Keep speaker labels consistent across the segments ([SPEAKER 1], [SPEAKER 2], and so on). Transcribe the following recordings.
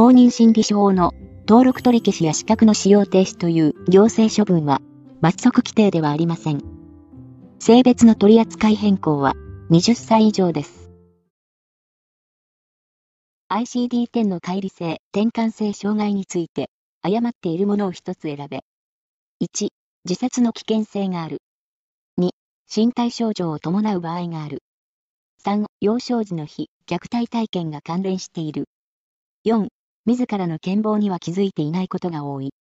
[SPEAKER 1] 公認心理書の登録取り消しや資格の使用停止という行政処分は罰則規定ではありません。性別の取り扱い変更は20歳以上です。ICD-10 の乖離性、転換性障害について誤っているものを一つ選べ。1、自殺の危険性がある。2、身体症状を伴う場合がある。3、幼少時の非虐待体験が関連している。4、自らの健忘には気づいていないことが多い。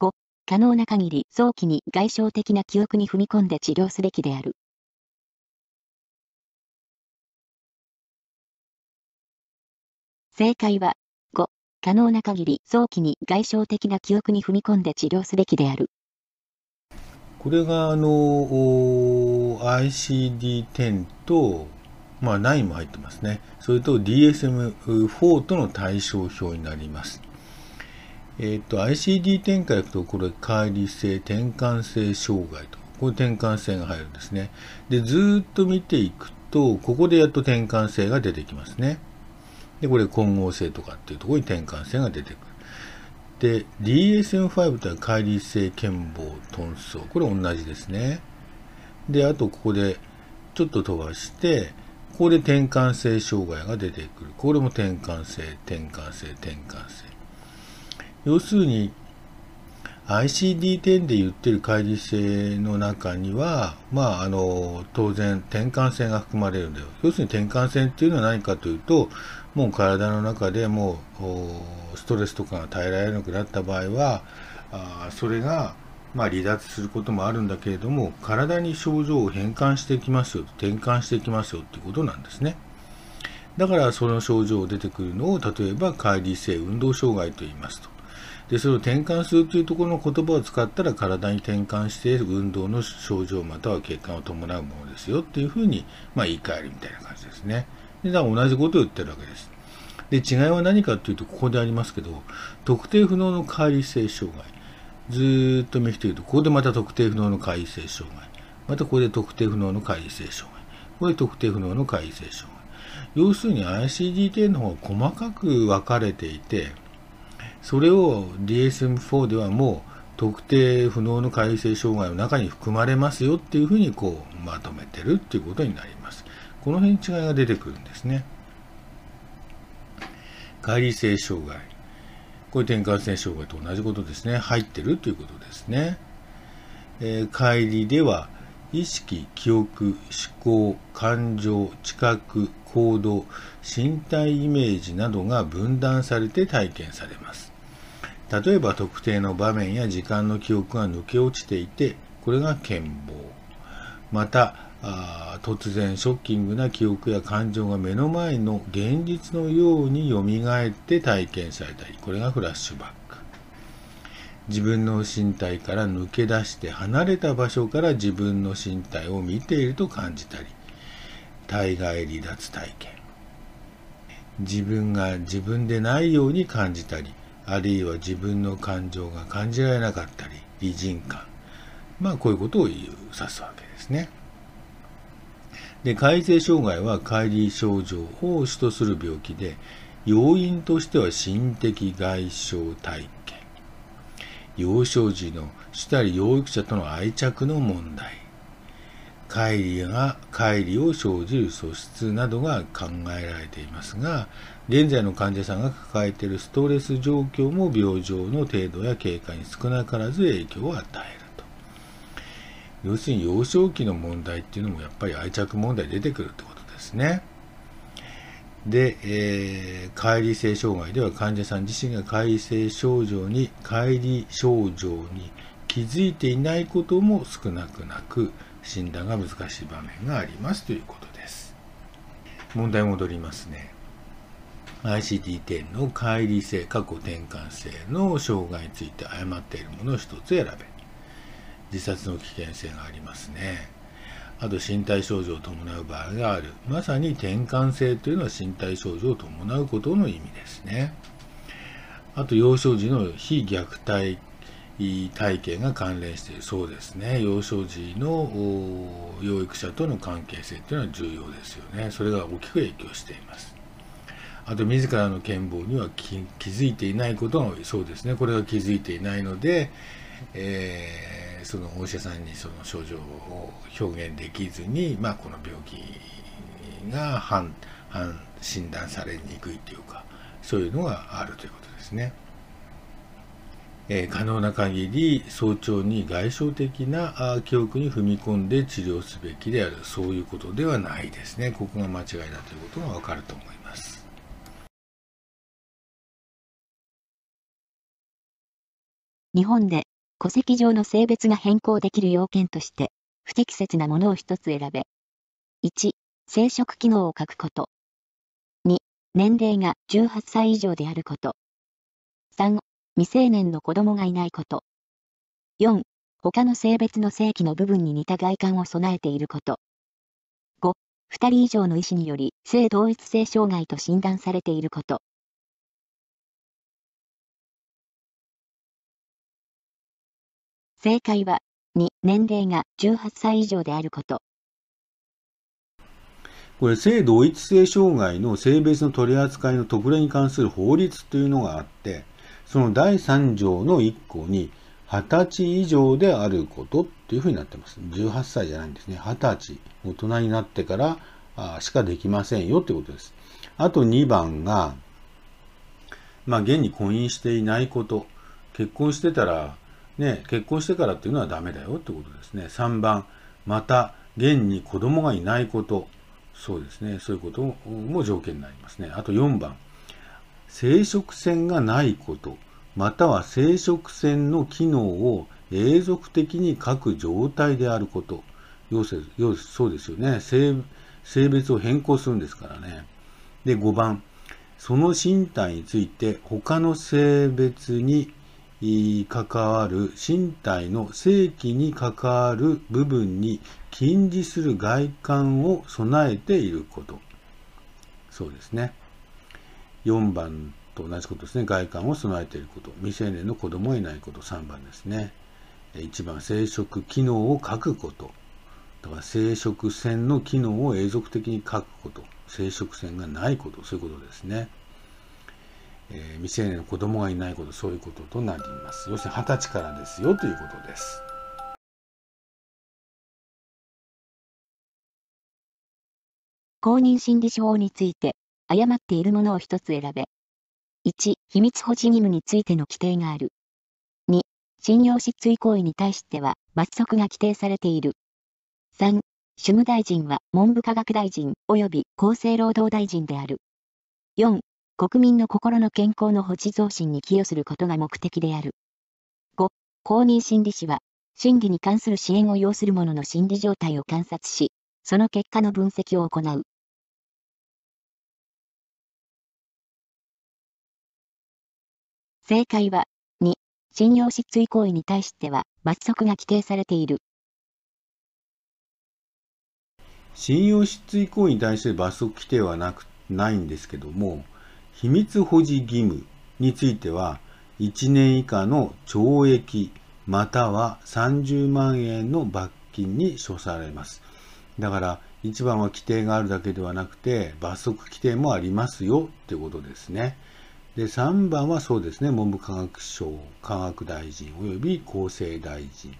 [SPEAKER 1] 5、可能な限り早期に外傷的な記憶に踏み込んで治療すべきである。正解は、5、可能な限り早期に外傷的な記憶に踏み込んで治療すべきである。
[SPEAKER 2] これがあの ICD-10 とまあ、9も入ってますね。それと DSM-4 との対象表になります。えっ、ー、と、ICD-10 からいくと、これ、乖離性、転換性障害と、これ転換性が入るんですね。で、ずっと見ていくと、ここでやっと転換性が出てきますね。で、これ、混合性とかっていうところに転換性が出てくる。で、DSM-5 とは乖離性健忘、遁走。これ同じですね。で、あとここでちょっと飛ばして、ここで転換性障害が出てくる。これも転換性、転換性、転換性。要するに、ICD-10 で言ってる乖離性の中には、まあ、あの、当然、転換性が含まれるんだよ。要するに転換性っていうのは何かというと、もう体の中でもう、ストレスとかが耐えられなくなった場合は、あそれがまあ、離脱することもあるんだけれども体に症状を変換していきますよ転換していきますよっていうことなんですね。だからその症状が出てくるのを例えば乖離性運動障害と言いますと。でそれを転換するというところの言葉を使ったら体に転換して運動の症状または血管を伴うものですよっていうふうに、まあ、言い換えるみたいな感じですね。でだから同じことを言ってるわけです。で違いは何かというとここでありますけど特定不能の乖離性障害。ずっと見ていると、ここでまた特定不能の回性障害。またここで特定不能の回性障害。これ特定不能の回性障害。要するに ICD-10 の方が細かく分かれていて、それを DSM-4 ではもう特定不能の改正障害の中に含まれますよっていうふうにこうまとめてるっていうことになります。この辺違いが出てくるんですね。乖離性障害。これ転換性障害と同じことですね。入ってるということですね。えー、乖離では、意識、記憶、思考、感情、知覚、行動、身体イメージなどが分断されて体験されます。例えば特定の場面や時間の記憶が抜け落ちていて、これが健忘。また、あ突然ショッキングな記憶や感情が目の前の現実のようによみがえって体験されたりこれがフラッシュバック。自分の身体から抜け出して離れた場所から自分の身体を見ていると感じたり体外離脱体験。自分が自分でないように感じたりあるいは自分の感情が感じられなかったり異人感。まあこういうことを言う指すわけですね。で改正障害は乖離症状を主とする病気で要因としては心的外傷体験。幼少時の主たり養育者との愛着の問題。乖離が乖離を生じる素質などが考えられていますが現在の患者さんが抱えているストレス状況も病状の程度や経過に少なからず影響を与える。要するに幼少期の問題っていうのもやっぱり愛着問題出てくるってことですね。で、えー、乖離性障害では患者さん自身が乖離性症状に、乖離症状に気づいていないことも少なくなく診断が難しい場面がありますということです。問題戻りますね。ICD-10 の乖離性、過去転換性の障害について誤っているものを一つ選べ。自殺の危険性がありますね。あと身体症状を伴う場合がある。まさに転換性というのは身体症状を伴うことの意味ですね。あと幼少時の非虐待体験が関連しているそうですね。幼少時の養育者との関係性というのは重要ですよね。それが大きく影響しています。あと自らの権謀には気づいていないこともそうですねこれは気づいていないので、えー、そのお医者さんにその症状を表現できずに、まあ、この病気が判診断されにくいというかそういうのがあるということですね。えー、可能な限り早朝に外傷的な記憶に踏み込んで治療すべきである。そういうことではないですね。ここが間違いだということがわかると思います。
[SPEAKER 1] 日本で戸籍上の性別が変更できる要件として不適切なものを一つ選べ1生殖機能を書くこと2年齢が18歳以上であること3未成年の子供がいないこと。4、他の性別の性器の部分に似た外観を備えていること。5、2人以上の医師により性同一性障害と診断されていること。正解は、2、年齢が18歳以上であること。
[SPEAKER 2] これ、性同一性障害の性別の取り扱いの特例に関する法律というのがあって、その第3条の1項に、20歳以上であることっていうふうになってます。18歳じゃないんですね。20歳、大人になってからしかできませんよってことです。あと2番が、まあ、現に婚姻していないこと。結婚してたら、ね、結婚してからっていうのはダメだよってことですね。3番、また、現に子供がいないこと。そうですね。そういうことも条件になりますね。あと4番、生殖腺がないこと。または生殖腺の機能を永続的に書く状態であること。要するそうですよね性。性別を変更するんですからね。で、5番。その身体について他の性別に関わる身体の性器に関わる部分に禁じする外観を備えていること。そうですね。4番と同じことですね。外観を備えていること。未成年の子供がいないこと。3番ですね。1番、生殖機能を書くこと。だから生殖腺の機能を永続的に書くこと。生殖腺がないこと。そういうことですね。えー、未成年の子供がいないこと。そういうこととなります。要するに20歳からですよということです。
[SPEAKER 1] 公認心理法について誤っているものを一つ選べ。1、秘密保持義務についての規定がある。2、信用失墜行為に対しては罰則が規定されている。3、主務大臣は文部科学大臣及び厚生労働大臣である。4、国民の心の健康の保持増進に寄与することが目的である。5、公認心理師は、審理に関する支援を要する者の心理状態を観察し、その結果の分析を行う。正解は、2、信用失墜行為に対しては罰則が規定されている。
[SPEAKER 2] 信用失墜行為に対して罰則規定はなく、ないんですけども、秘密保持義務については、1年以下の懲役または30万円の罰金に処されます。だから、一番は規定があるだけではなくて、罰則規定もありますよってことですね。で、3番はそうですね、文部科学省、科学大臣及び厚生大臣。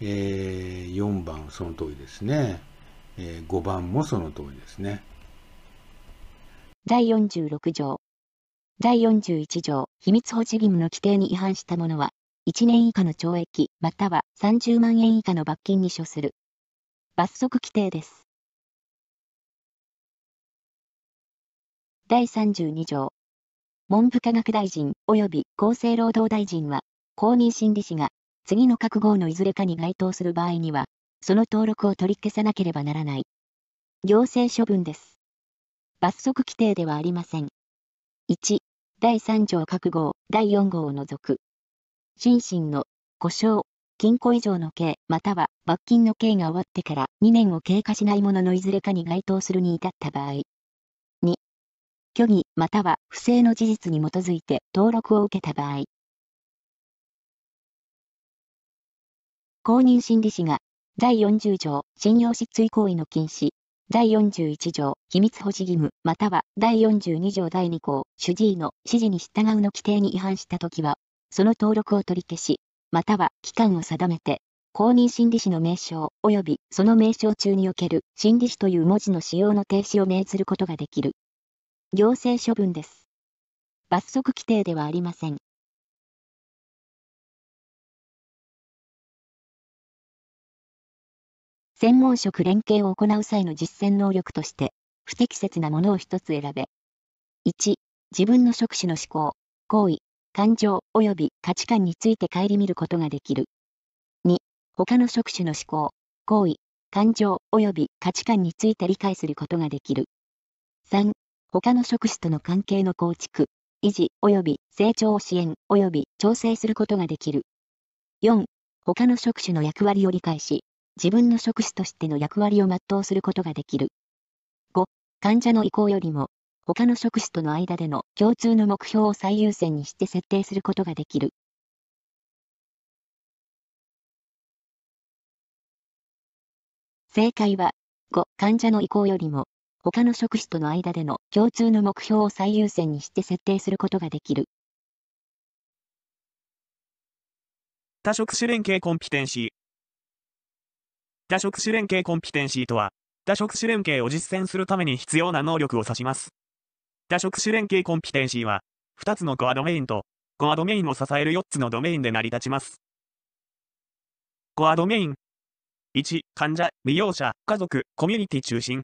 [SPEAKER 2] えー、4番、その通りですね。えー、5番もその通りですね。
[SPEAKER 1] 第46条。第41条、秘密保持義務の規定に違反した者は、1年以下の懲役、または30万円以下の罰金に処する。罰則規定です。第32条。文部科学大臣及び厚生労働大臣は、公認心理師が次の各号のいずれかに該当する場合には、その登録を取り消さなければならない。行政処分です。罰則規定ではありません。1、第3条各号、第4号を除く。心身の故障、禁錮以上の刑、または罰金の刑が終わってから2年を経過しないもののいずれかに該当するに至った場合、2虚偽または不正の事実に基づいて登録を受けた場合、公認心理師が第40条信用失墜行為の禁止、第41条、秘密保持義務、または第42条第2項、主治医の指示に従うの規定に違反したときは、その登録を取り消し、または期間を定めて、公認心理師の名称及びその名称中における心理師という文字の使用の停止を命ずることができる。行政処分です。罰則規定ではありません。専門職連携を行う際の実践能力として、不適切なものを一つ選べ。1、自分の職種の思考、行為、感情及び価値観について顧みることができる。2、他の職種の思考、行為、感情及び価値観について理解することができる。3、他の職種との関係の構築、維持及び成長を支援及び調整することができる。4、他の職種の役割を理解し、自分の職種としての役割を全うすることができる。5、患者の意向よりも、他の職種との間での共通の目標を最優先にして設定することができる。正解は、5、患者の意向よりも、他の職種との間での共通の目標を最優先にして設定することができる。
[SPEAKER 3] 多職種連携コンピテンシー。多職種連携コンピテンシーとは、多職種連携を実践するために必要な能力を指します。多職種連携コンピテンシーは、2つのコアドメインと、コアドメインを支える4つのドメインで成り立ちます。コアドメイン。1、患者、利用者、家族、コミュニティ中心。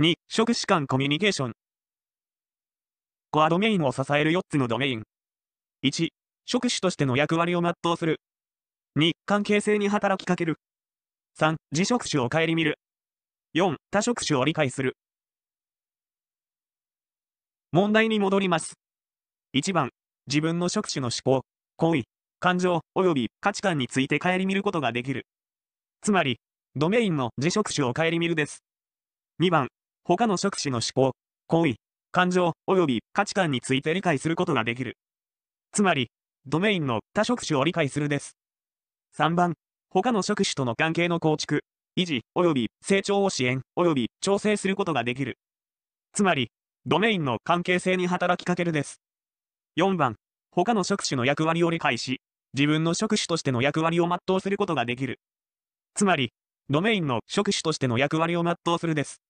[SPEAKER 3] 2、職種間コミュニケーション。コアドメインを支える4つのドメイン。1、職種としての役割を全うする。2、関係性に働きかける。3、自職種を顧みる。4、他職種を理解する。問題に戻ります。1番、自分の職種の思考、行為、感情、及び価値観について顧みることができる。つまり、ドメインの自職種を顧みるです。2番、他の職種の思考、行為、感情、及び価値観について理解することができる。つまり、ドメインの他職種を理解するです。3番、他の職種との関係の構築、維持、及び成長を支援、及び調整することができる。つまり、ドメインの関係性に働きかけるです。4番、他の職種の役割を理解し、自分の職種としての役割を全うすることができる。つまり、ドメインの職種としての役割を全うするです。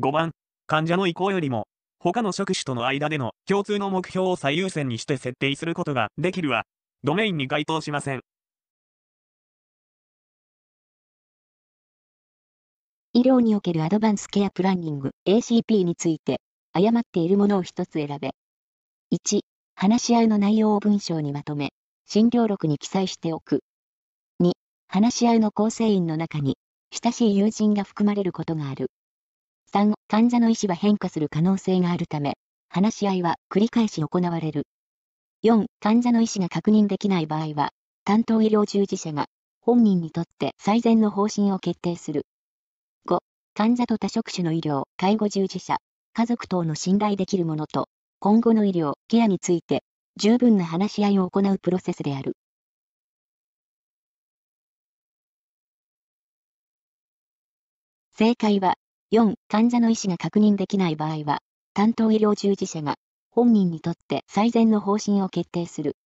[SPEAKER 3] 5番、患者の意向よりも、他の職種との間での共通の目標を最優先にして設定することができるは、ドメインに該当しません。
[SPEAKER 1] 医療におけるアドバンスケアプランニング ACP について、誤っているものを一つ選べ。1、話し合いの内容を文章にまとめ、診療録に記載しておく。2、話し合いの構成員の中に、親しい友人が含まれることがある。3、患者の意思は変化する可能性があるため、話し合いは繰り返し行われる。4、患者の意思が確認できない場合は、担当医療従事者が本人にとって最善の方針を決定する。患者と多職種の医療、介護従事者、家族等の信頼できるものと、今後の医療、ケアについて、十分な話し合いを行うプロセスである。正解は、4、患者の意思が確認できない場合は、担当医療従事者が、本人にとって最善の方針を決定する。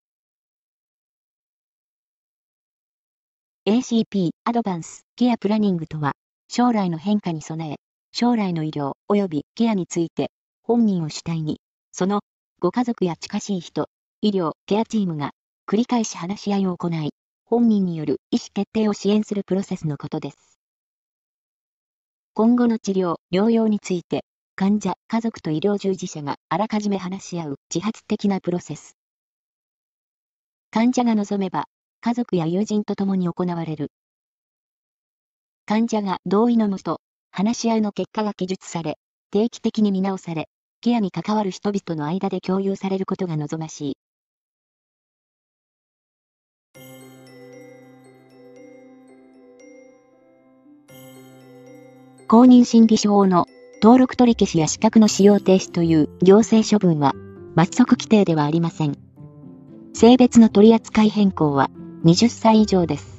[SPEAKER 1] ACP、アドバンス、ケアプラニングとは、将来の変化に備え、将来の医療及びケアについて、本人を主体に、そのご家族や近しい人、医療、ケアチームが繰り返し話し合いを行い、本人による意思決定を支援するプロセスのことです。今後の治療、療養について、患者、家族と医療従事者があらかじめ話し合う自発的なプロセス。患者が望めば、家族や友人と共に行われる患者が同意のもと、話し合いの結果が記述され、定期的に見直され、ケアに関わる人々の間で共有されることが望ましい。公認心理書法の登録取り消しや資格の使用停止という行政処分は罰則規定ではありません。性別の取り扱い変更は20歳以上です。